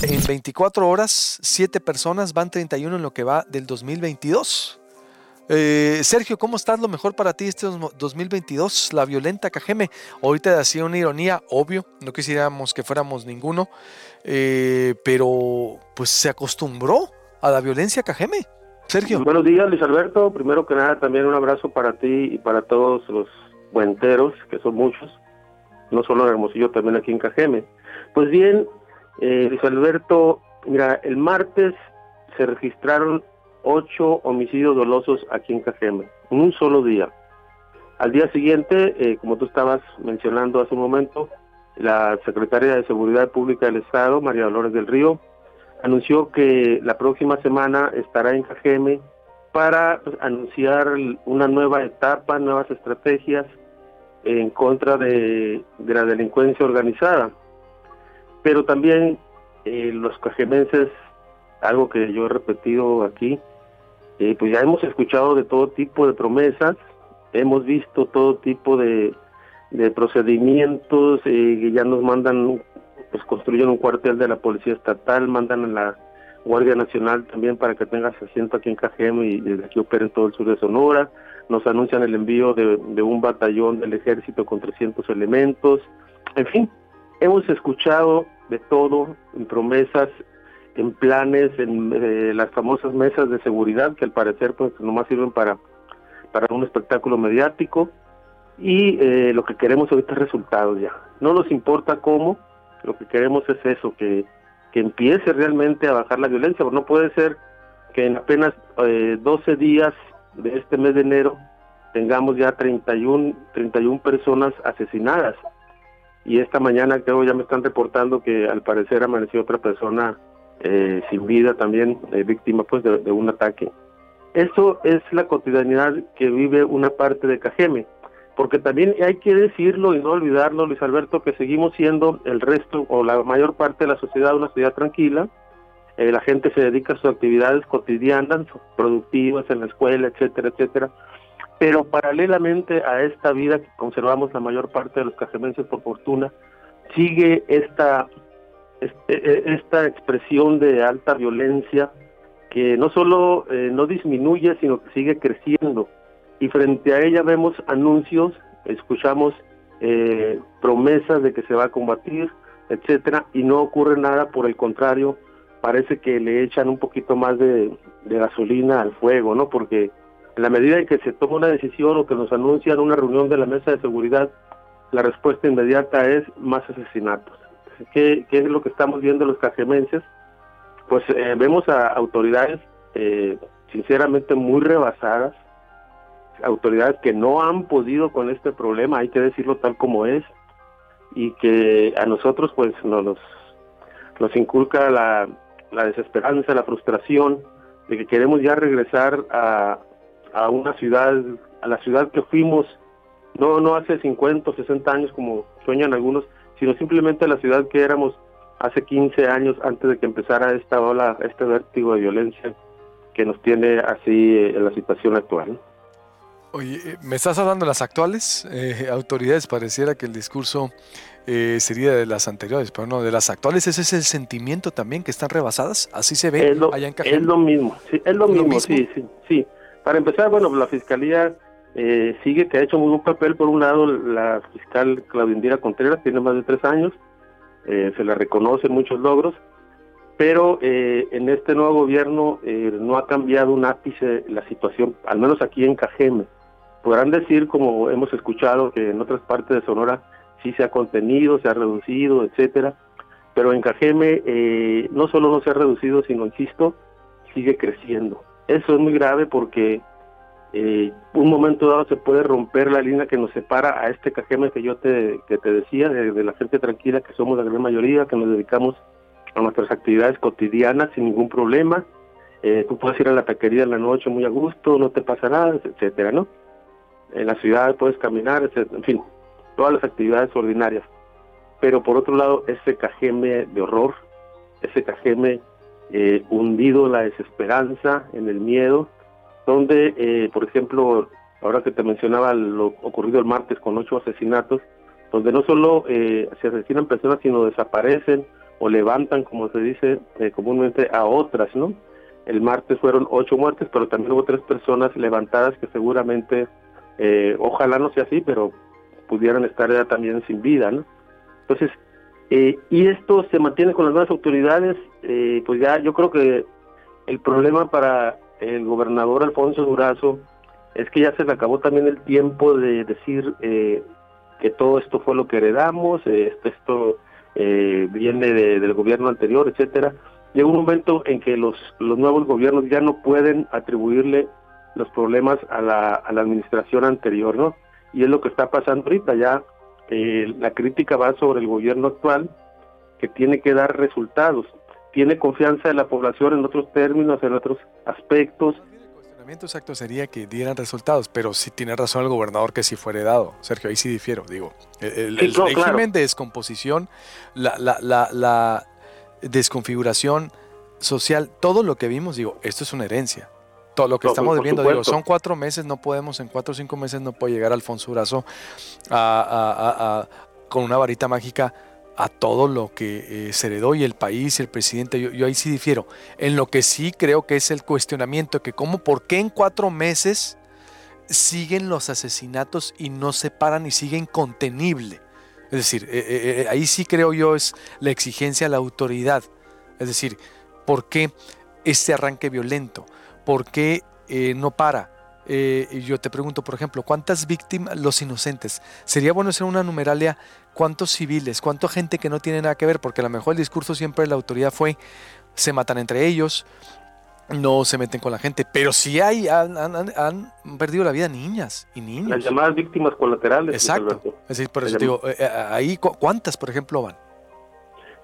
En 24 horas, 7 personas, van 31 en lo que va del 2022. Eh, Sergio, ¿cómo estás? Lo mejor para ti este 2022, la violenta Cajeme. Ahorita hacía una ironía, obvio, no quisiéramos que fuéramos ninguno, eh, pero pues se acostumbró a la violencia Cajeme. Sergio. Buenos días, Luis Alberto. Primero que nada, también un abrazo para ti y para todos los buenteros, que son muchos, no solo en Hermosillo, también aquí en Cajeme. Pues bien, eh, Luis Alberto, mira, el martes se registraron ocho homicidios dolosos aquí en Cajeme, en un solo día. Al día siguiente, eh, como tú estabas mencionando hace un momento, la secretaria de Seguridad Pública del Estado, María Dolores del Río, anunció que la próxima semana estará en Cajeme para pues, anunciar una nueva etapa, nuevas estrategias en contra de, la delincuencia organizada. Pero también eh, los cajemenses, algo que yo he repetido aquí, eh, pues ya hemos escuchado de todo tipo de promesas, hemos visto todo tipo de, procedimientos, eh, ya nos mandan pues construyen un cuartel de la Policía Estatal, mandan a la Guardia Nacional también para que tengas asiento aquí en Cajeme y desde aquí operen todo el sur de Sonora. Nos anuncian el envío de, un batallón del ejército con 300 elementos. En fin, hemos escuchado de todo, en promesas, en planes, en eh, las famosas mesas de seguridad que al parecer pues nomás sirven para, para un espectáculo mediático y eh, lo que queremos ahorita es resultados ya. No nos importa cómo, lo que queremos es eso, que, que empiece realmente a bajar la violencia, porque no puede ser que en apenas eh, 12 días de este mes de enero tengamos ya 31, 31 personas asesinadas. Y esta mañana creo ya me están reportando que al parecer amaneció otra persona eh, sin vida también, eh, víctima pues de, un ataque. Eso es la cotidianidad que vive una parte de Cajeme porque también hay que decirlo y no olvidarlo, Luis Alberto, que seguimos siendo el resto o la mayor parte de la sociedad una sociedad tranquila, eh, la gente se dedica a sus actividades cotidianas, productivas en la escuela, etcétera, etcétera, pero paralelamente a esta vida que conservamos la mayor parte de los cajemenses por fortuna, sigue esta, este, e, esta expresión de alta violencia que no solo eh, no disminuye, sino que sigue creciendo y frente a ella vemos anuncios, escuchamos eh, promesas de que se va a combatir, etcétera, y no ocurre nada, por el contrario, parece que le echan un poquito más de, gasolina al fuego, ¿no? Porque en la medida en que se toma una decisión o que nos anuncian una reunión de la mesa de seguridad, la respuesta inmediata es más asesinatos. ¿Qué, es lo que estamos viendo los cajemenses? Pues eh, vemos a autoridades eh, sinceramente muy rebasadas, autoridades que no han podido con este problema, hay que decirlo tal como es, y que a nosotros pues nos, inculca la desesperanza, la frustración de que queremos ya regresar a, a una ciudad, a la ciudad que fuimos, no, no hace 50 o 60 años como sueñan algunos, sino simplemente a la ciudad que éramos hace 15 años antes de que empezara esta ola, este vértigo de violencia que nos tiene así eh, en la situación actual. Oye, eh, ¿me estás hablando de las actuales eh, autoridades? Pareciera que el discurso eh, sería de las anteriores, pero no, de las actuales. ¿Ese es el sentimiento también que están rebasadas? ¿Así se ve allá en Cajeme? Es lo mismo, sí, es lo, mismo, sí, sí, sí. Para empezar, bueno, la Fiscalía sigue que ha hecho muy buen papel. Por un lado, la fiscal Claudindira Contreras tiene más de tres años, se le reconocen muchos logros, pero en este nuevo gobierno no ha cambiado un ápice la situación, al menos aquí en Cajeme podrán decir, como hemos escuchado, que en otras partes de Sonora sí se ha contenido, se ha reducido, etcétera, pero en Cajeme eh, no solo no se ha reducido, sino, insisto, sigue creciendo. Eso es muy grave porque eh, un momento dado se puede romper la línea que nos separa a este Cajeme que yo te, que te decía, de, la gente tranquila que somos la gran mayoría, que nos dedicamos a nuestras actividades cotidianas sin ningún problema. Eh, tú puedes ir a la taquería en la noche muy a gusto, no te pasa nada, etcétera, ¿no? en la ciudad puedes caminar, en fin, todas las actividades ordinarias. Pero por otro lado, ese cajeme de horror, ese cajeme eh, hundido la desesperanza, en el miedo, donde, eh, por ejemplo, ahora que te mencionaba lo ocurrido el martes con ocho asesinatos, donde no solo eh, se asesinan personas, sino desaparecen o levantan, como se dice eh, comúnmente, a otras, ¿no? El martes fueron ocho muertes, pero también hubo tres personas levantadas que seguramente, eh, ojalá no sea así, pero pudieran estar ya también sin vida, ¿no? Entonces, eh, y esto se mantiene con las nuevas autoridades, pues ya yo creo que el problema para el gobernador Alfonso Durazo es que ya se le acabó también el tiempo de decir que todo esto fue lo que heredamos, esto, esto eh, viene del gobierno anterior, etcétera. Llega un momento en que los, los nuevos gobiernos ya no pueden atribuirle los problemas a la, a la administración anterior, ¿no? Y es lo que está pasando ahorita, ya eh, la crítica va sobre el gobierno actual, que tiene que dar resultados, tiene confianza de la población en otros términos, en otros aspectos, exacto sería que dieran resultados, pero sí tiene razón el gobernador que si fuera dado. Sergio, ahí sí difiero. Digo, el, régimen de descomposición, la, la, la, desconfiguración social, todo lo que vimos, digo, esto es una herencia. Todo lo que estamos viendo, digo, son cuatro meses, no podemos, en cuatro o cinco meses no puede llegar Alfonso Urazo con una varita mágica a todo lo que eh, se heredó y el país y el presidente, yo, ahí sí difiero. En lo que sí creo que es el cuestionamiento, que cómo, por qué en cuatro meses siguen los asesinatos y no se paran y siguen contenible. Es decir, eh, eh, ahí sí creo yo es la exigencia a la autoridad. Es decir, ¿por qué este arranque violento? ¿Por qué no para? Eh, yo te pregunto, por ejemplo, ¿cuántas víctimas, los inocentes? Sería bueno hacer una numeralia, ¿cuántos civiles, cuánta gente que no tiene nada que ver? Porque a lo mejor el discurso siempre de la autoridad fue, se matan entre ellos, no se meten con la gente, pero sí hay, han, perdido la vida niñas y niños. Las llamadas víctimas colaterales. Exacto. Es decir, por eso digo, eh, eh, ahí, ¿cuántas, por ejemplo, van?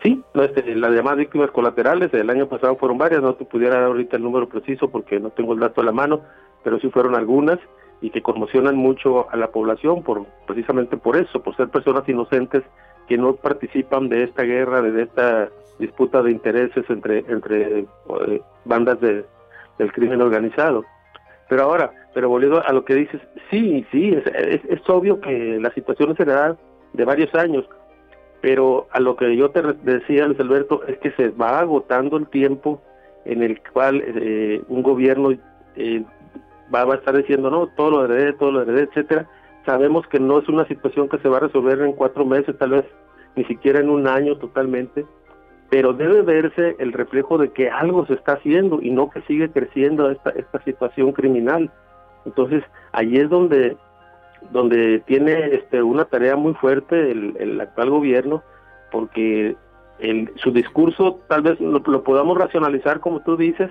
Sí, este, las llamadas víctimas colaterales, el año pasado fueron varias, no te pudiera dar ahorita el número preciso porque no tengo el dato a la mano, pero sí fueron algunas y que conmocionan mucho a la población por precisamente por eso, por ser personas inocentes que no participan de esta guerra, de esta disputa de intereses entre entre eh, bandas de, del crimen organizado. Pero ahora, pero volviendo a lo que dices, sí, sí, es, es, obvio que la situación se da de varios años, pero a lo que yo te decía, Luis Alberto, es que se va agotando el tiempo en el cual eh, un gobierno eh, va, a estar diciendo, no, todo lo heredé, todo lo heredé, etcétera. Sabemos que no es una situación que se va a resolver en cuatro meses, tal vez ni siquiera en un año totalmente, pero debe verse el reflejo de que algo se está haciendo y no que sigue creciendo esta, esta situación criminal. Entonces, ahí es donde, donde tiene este, una tarea muy fuerte el, el actual gobierno, porque el, su discurso tal vez lo, podamos racionalizar como tú dices,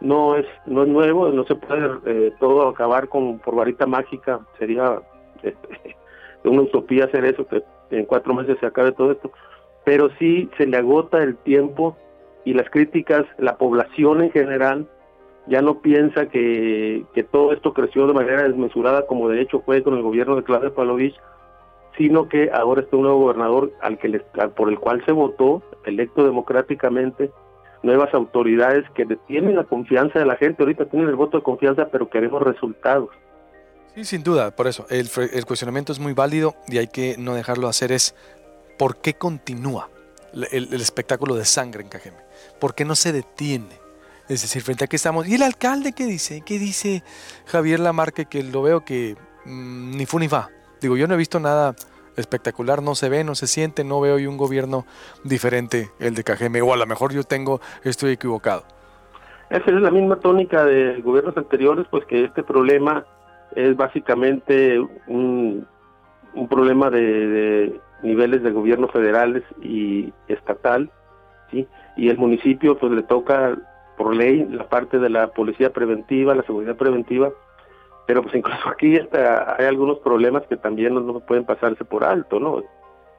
no es no es nuevo, no se puede eh, todo acabar con por varita mágica, sería este, una utopía hacer eso, que en cuatro meses se acabe todo esto, pero sí se le agota el tiempo y las críticas, la población en general ya no piensa que, que todo esto creció de manera desmesurada como de hecho fue con el gobierno de Claudio Palovich, sino que ahora está un nuevo gobernador al que por el cual se votó, electo democráticamente, nuevas autoridades que tienen la confianza de la gente. Ahorita tienen el voto de confianza, pero queremos resultados. Sí, sin duda, por eso. El, cuestionamiento es muy válido y hay que no dejarlo hacer. Es ¿por qué continúa el, espectáculo de sangre en Cajeme? ¿Por qué no se detiene? Es decir, frente a qué estamos. ¿Y el alcalde qué dice? ¿Qué dice Javier Lamarque? Que lo veo que mm, ni fu ni fa. Digo, yo no he visto nada espectacular, no se ve, no se siente, no veo hoy un gobierno diferente el de Cajeme, o a lo mejor yo tengo, estoy equivocado. Esa es la misma tónica de gobiernos anteriores, pues que este problema es básicamente un, problema de, niveles de gobierno federales y estatal, ¿sí? Y el municipio pues le toca por ley la parte de la policía preventiva, la seguridad preventiva, pero pues incluso aquí está, hay algunos problemas que también no, pueden pasarse por alto, ¿no?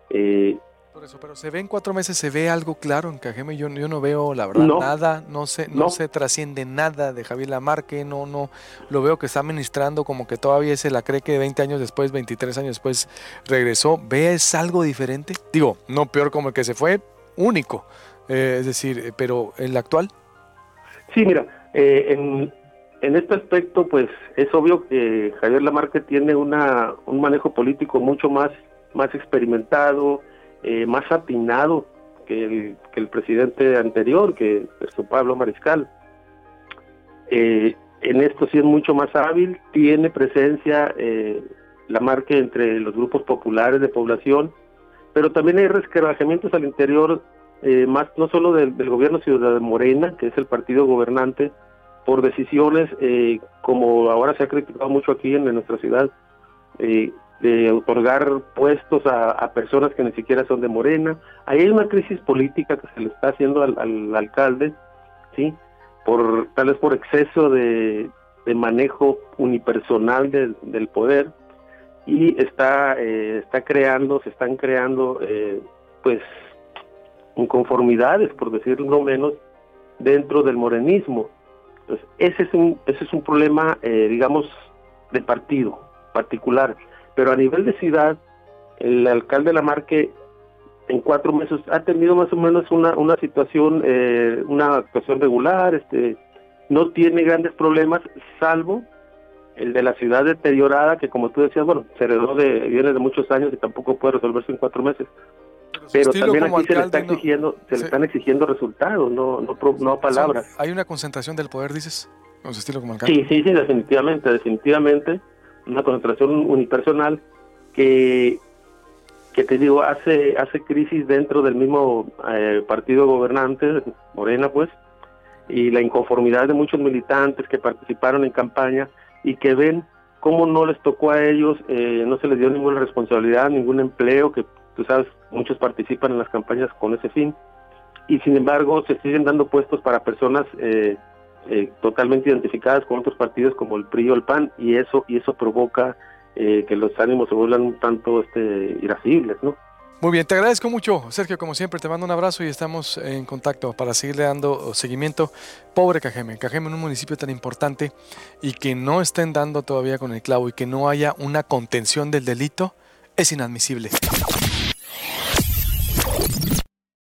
Eh, por eso, pero se ve en cuatro meses, se ve algo claro en Cajeme, yo, yo no veo la verdad nada, no se, no, se trasciende nada de Javier Lamarque, no, no, lo veo que está administrando como que todavía se la cree que 20 años después, 23 años después regresó, ¿ves algo diferente? Digo, no peor como el que se fue, único, eh, es decir, eh, pero en la actual. Sí, mira, en, en este aspecto, pues es obvio que Javier Lamarque tiene una, un manejo político mucho más, más experimentado, eh, más atinado que el, presidente anterior, que es Pablo Mariscal. Eh, en esto sí es mucho más hábil, tiene presencia eh, la marca entre los grupos populares de población, pero también hay resquebrajamientos al interior, eh, más no solo del, gobierno sino de Morena, que es el partido gobernante, por decisiones, eh, como ahora se ha criticado mucho aquí en, nuestra ciudad, de otorgar puestos a, personas que ni siquiera son de Morena. Ahí hay una crisis política que se le está haciendo al, al alcalde, ¿sí? por tal vez por exceso de, manejo unipersonal del poder y está eh, está creando se están creando eh, pues inconformidades por decirlo menos dentro del morenismo entonces ese es un ese es un problema eh, digamos de partido particular pero a nivel de ciudad el alcalde Lamarque en cuatro meses ha tenido más o menos una, una situación, eh, una actuación regular, este, no tiene grandes problemas, salvo el de la ciudad deteriorada, que como tú decías, bueno, se heredó de, viene de muchos años y tampoco puede resolverse en cuatro meses. Pero, también aquí se le está exigiendo, se le están exigiendo resultados, no, no, no palabras. ¿Hay una concentración del poder, dices? Con su estilo como alcalde. Sí, sí, sí, definitivamente, definitivamente. Una concentración unipersonal que que te digo, hace, hace crisis dentro del mismo eh, partido gobernante, Morena pues, y la inconformidad de muchos militantes que participaron en campaña y que ven cómo no les tocó a ellos, eh, no se les dio ninguna responsabilidad, ningún empleo, que tú sabes, muchos participan en las campañas con ese fin, y sin embargo se siguen dando puestos para personas eh, totalmente identificadas con otros partidos como el PRI o el PAN, y eso, y eso provoca eh, que los ánimos se vuelvan un tanto este, irascibles, ¿no? Muy bien, te agradezco mucho, Sergio, como siempre, te mando un abrazo y estamos en contacto para seguirle dando seguimiento. Pobre Cajeme, Cajeme en un municipio tan importante y que no estén dando todavía con el clavo y que no haya una contención del delito, es inadmisible.